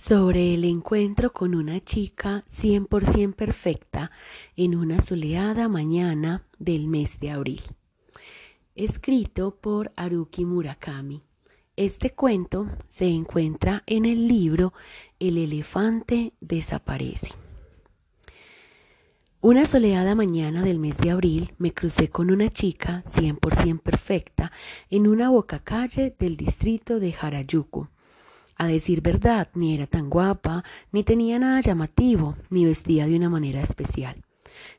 sobre el encuentro con una chica 100% perfecta en una soleada mañana del mes de abril. Escrito por Haruki Murakami. Este cuento se encuentra en el libro El elefante desaparece. Una soleada mañana del mes de abril me crucé con una chica 100% perfecta en una boca calle del distrito de Harajuku a decir verdad, ni era tan guapa, ni tenía nada llamativo, ni vestía de una manera especial.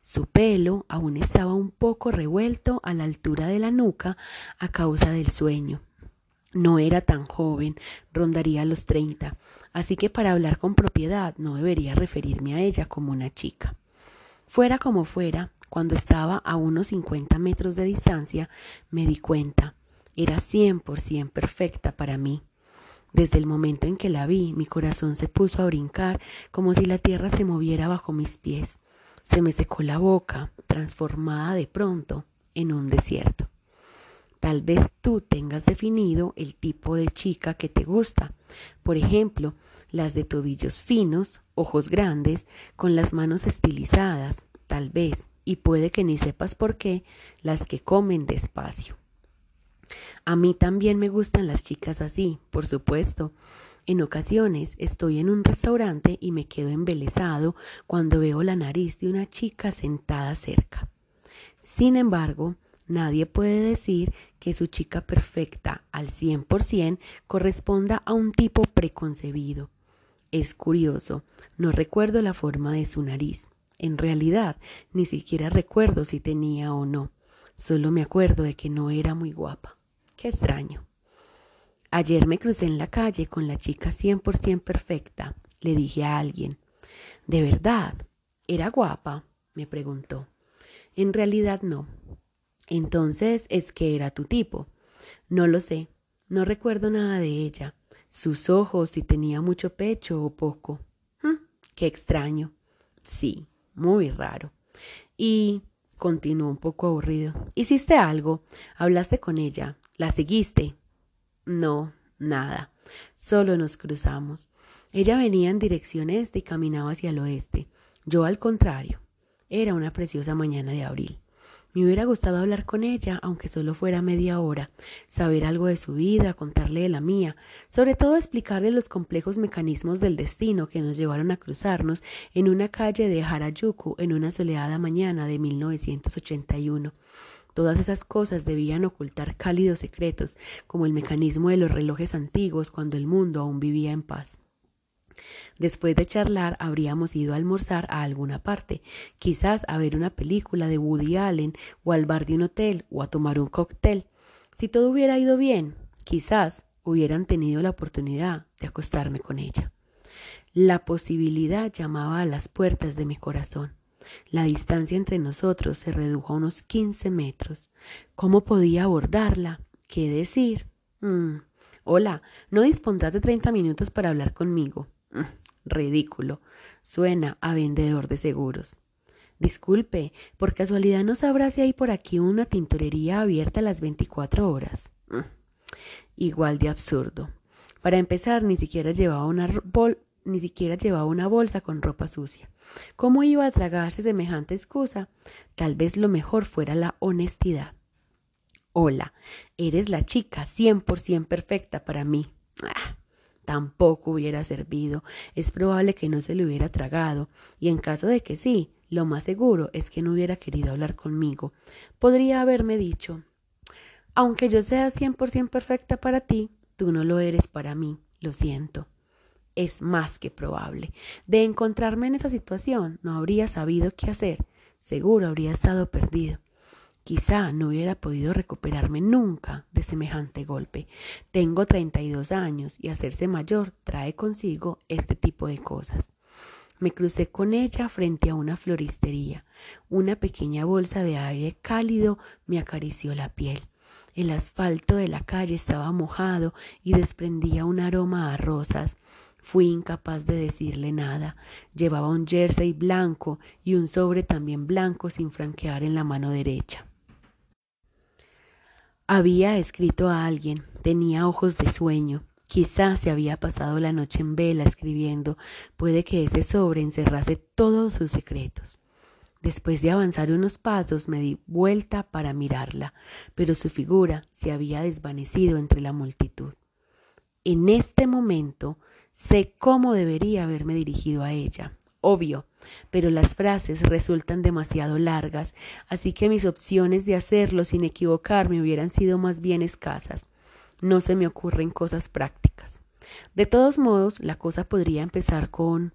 Su pelo aún estaba un poco revuelto a la altura de la nuca a causa del sueño. No era tan joven, rondaría los treinta, así que para hablar con propiedad no debería referirme a ella como una chica. Fuera como fuera, cuando estaba a unos cincuenta metros de distancia, me di cuenta, era cien por cien perfecta para mí. Desde el momento en que la vi, mi corazón se puso a brincar como si la tierra se moviera bajo mis pies. Se me secó la boca, transformada de pronto en un desierto. Tal vez tú tengas definido el tipo de chica que te gusta. Por ejemplo, las de tobillos finos, ojos grandes, con las manos estilizadas, tal vez, y puede que ni sepas por qué, las que comen despacio. A mí también me gustan las chicas así, por supuesto. En ocasiones estoy en un restaurante y me quedo embelesado cuando veo la nariz de una chica sentada cerca. Sin embargo, nadie puede decir que su chica perfecta al cien por cien corresponda a un tipo preconcebido. Es curioso, no recuerdo la forma de su nariz. En realidad, ni siquiera recuerdo si tenía o no. Solo me acuerdo de que no era muy guapa. Qué extraño. Ayer me crucé en la calle con la chica 100% perfecta. Le dije a alguien, ¿de verdad? ¿Era guapa? me preguntó. En realidad no. Entonces es que era tu tipo. No lo sé. No recuerdo nada de ella. Sus ojos, si tenía mucho pecho o poco. ¿Mm? Qué extraño. Sí, muy raro. Y continuó un poco aburrido. ¿Hiciste algo? ¿Hablaste con ella? ¿La seguiste? No, nada. Solo nos cruzamos. Ella venía en dirección este y caminaba hacia el oeste. Yo al contrario. Era una preciosa mañana de abril. Me hubiera gustado hablar con ella, aunque solo fuera media hora, saber algo de su vida, contarle de la mía, sobre todo explicarle los complejos mecanismos del destino que nos llevaron a cruzarnos en una calle de Harajuku en una soleada mañana de 1981. Todas esas cosas debían ocultar cálidos secretos, como el mecanismo de los relojes antiguos cuando el mundo aún vivía en paz. Después de charlar, habríamos ido a almorzar a alguna parte, quizás a ver una película de Woody Allen, o al bar de un hotel, o a tomar un cóctel. Si todo hubiera ido bien, quizás hubieran tenido la oportunidad de acostarme con ella. La posibilidad llamaba a las puertas de mi corazón. La distancia entre nosotros se redujo a unos quince metros. ¿Cómo podía abordarla? ¿Qué decir? Mm. Hola, ¿no dispondrás de treinta minutos para hablar conmigo? Mm, ridículo. Suena a vendedor de seguros. Disculpe, por casualidad no sabrá si hay por aquí una tintorería abierta a las veinticuatro horas. Mm. Igual de absurdo. Para empezar, ni siquiera llevaba una bol ni siquiera llevaba una bolsa con ropa sucia. ¿Cómo iba a tragarse semejante excusa? Tal vez lo mejor fuera la honestidad. Hola, eres la chica cien por cien perfecta para mí. Ah, tampoco hubiera servido. Es probable que no se lo hubiera tragado, y en caso de que sí, lo más seguro es que no hubiera querido hablar conmigo. Podría haberme dicho aunque yo sea cien por cien perfecta para ti, tú no lo eres para mí. Lo siento es más que probable. De encontrarme en esa situación, no habría sabido qué hacer. Seguro habría estado perdido. Quizá no hubiera podido recuperarme nunca de semejante golpe. Tengo treinta y dos años y hacerse mayor trae consigo este tipo de cosas. Me crucé con ella frente a una floristería. Una pequeña bolsa de aire cálido me acarició la piel. El asfalto de la calle estaba mojado y desprendía un aroma a rosas. Fui incapaz de decirle nada. Llevaba un jersey blanco y un sobre también blanco sin franquear en la mano derecha. Había escrito a alguien, tenía ojos de sueño. Quizá se había pasado la noche en vela escribiendo, puede que ese sobre encerrase todos sus secretos. Después de avanzar unos pasos me di vuelta para mirarla, pero su figura se había desvanecido entre la multitud. En este momento sé cómo debería haberme dirigido a ella, obvio, pero las frases resultan demasiado largas, así que mis opciones de hacerlo sin equivocarme hubieran sido más bien escasas. No se me ocurren cosas prácticas. De todos modos, la cosa podría empezar con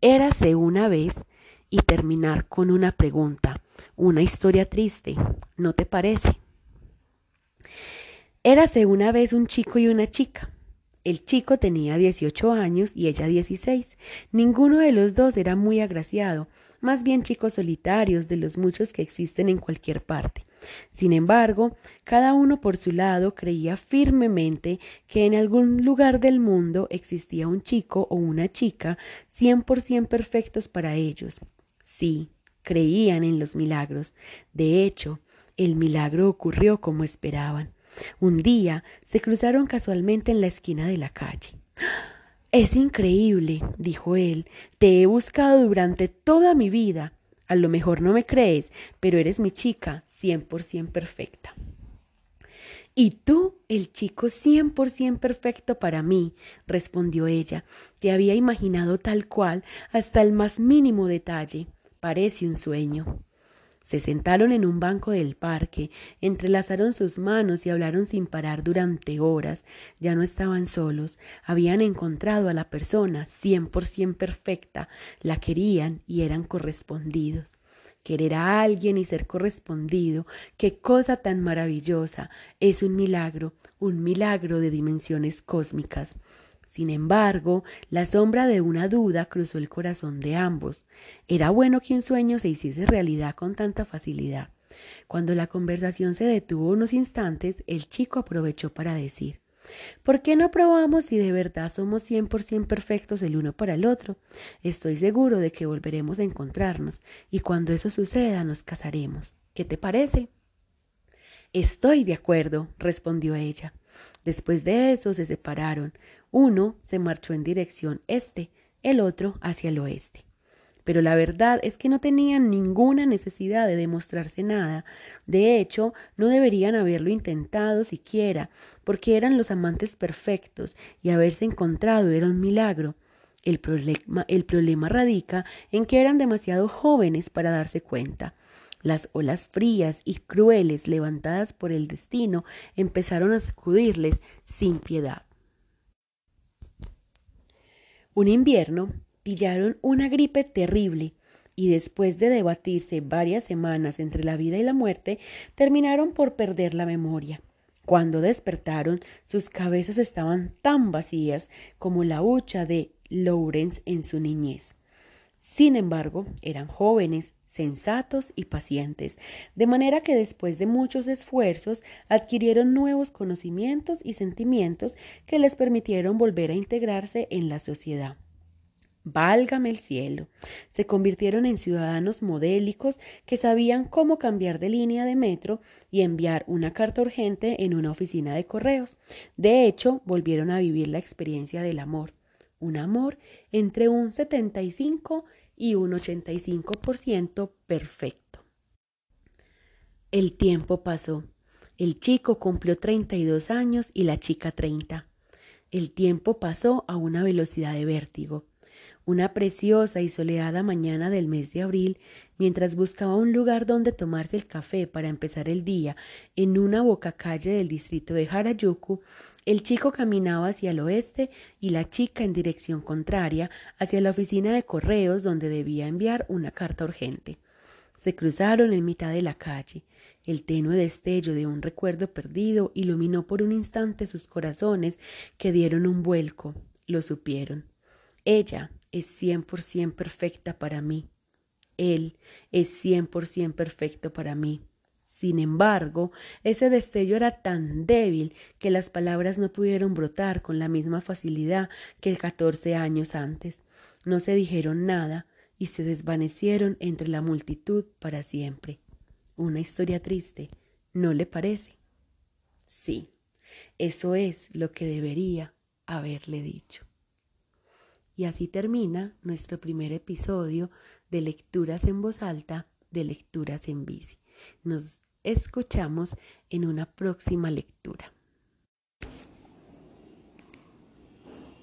Érase una vez y terminar con una pregunta, una historia triste, ¿no te parece? Érase una vez un chico y una chica. El chico tenía 18 años y ella 16. Ninguno de los dos era muy agraciado, más bien chicos solitarios de los muchos que existen en cualquier parte. Sin embargo, cada uno por su lado creía firmemente que en algún lugar del mundo existía un chico o una chica cien por cien perfectos para ellos, Sí, creían en los milagros. De hecho, el milagro ocurrió como esperaban. Un día se cruzaron casualmente en la esquina de la calle. Es increíble, dijo él. Te he buscado durante toda mi vida. A lo mejor no me crees, pero eres mi chica cien por cien perfecta. Y tú, el chico cien por cien perfecto para mí, respondió ella. Te había imaginado tal cual hasta el más mínimo detalle. Parece un sueño. Se sentaron en un banco del parque, entrelazaron sus manos y hablaron sin parar durante horas. Ya no estaban solos, habían encontrado a la persona cien por cien perfecta, la querían y eran correspondidos. Querer a alguien y ser correspondido, qué cosa tan maravillosa, es un milagro, un milagro de dimensiones cósmicas. Sin embargo, la sombra de una duda cruzó el corazón de ambos. Era bueno que un sueño se hiciese realidad con tanta facilidad. Cuando la conversación se detuvo unos instantes, el chico aprovechó para decir ¿Por qué no probamos si de verdad somos cien por cien perfectos el uno para el otro? Estoy seguro de que volveremos a encontrarnos, y cuando eso suceda nos casaremos. ¿Qué te parece? Estoy de acuerdo, respondió ella. Después de eso se separaron. Uno se marchó en dirección este, el otro hacia el oeste. Pero la verdad es que no tenían ninguna necesidad de demostrarse nada. De hecho, no deberían haberlo intentado siquiera, porque eran los amantes perfectos y haberse encontrado era un milagro. El problema, el problema radica en que eran demasiado jóvenes para darse cuenta. Las olas frías y crueles levantadas por el destino empezaron a sacudirles sin piedad. Un invierno pillaron una gripe terrible y después de debatirse varias semanas entre la vida y la muerte, terminaron por perder la memoria. Cuando despertaron, sus cabezas estaban tan vacías como la hucha de Lawrence en su niñez. Sin embargo, eran jóvenes, sensatos y pacientes, de manera que después de muchos esfuerzos adquirieron nuevos conocimientos y sentimientos que les permitieron volver a integrarse en la sociedad. Válgame el cielo. Se convirtieron en ciudadanos modélicos que sabían cómo cambiar de línea de metro y enviar una carta urgente en una oficina de correos. De hecho, volvieron a vivir la experiencia del amor. Un amor entre un 75 y un 85% perfecto. El tiempo pasó. El chico cumplió 32 años y la chica 30. El tiempo pasó a una velocidad de vértigo. Una preciosa y soleada mañana del mes de abril, mientras buscaba un lugar donde tomarse el café para empezar el día en una bocacalle del distrito de Harajuku, el chico caminaba hacia el oeste y la chica en dirección contraria hacia la oficina de correos donde debía enviar una carta urgente. Se cruzaron en mitad de la calle. El tenue destello de un recuerdo perdido iluminó por un instante sus corazones que dieron un vuelco. Lo supieron. Ella es cien por cien perfecta para mí. Él es cien por cien perfecto para mí. Sin embargo, ese destello era tan débil que las palabras no pudieron brotar con la misma facilidad que catorce años antes. No se dijeron nada y se desvanecieron entre la multitud para siempre. Una historia triste, ¿no le parece? Sí, eso es lo que debería haberle dicho. Y así termina nuestro primer episodio de lecturas en voz alta, de lecturas en bici. Nos escuchamos en una próxima lectura.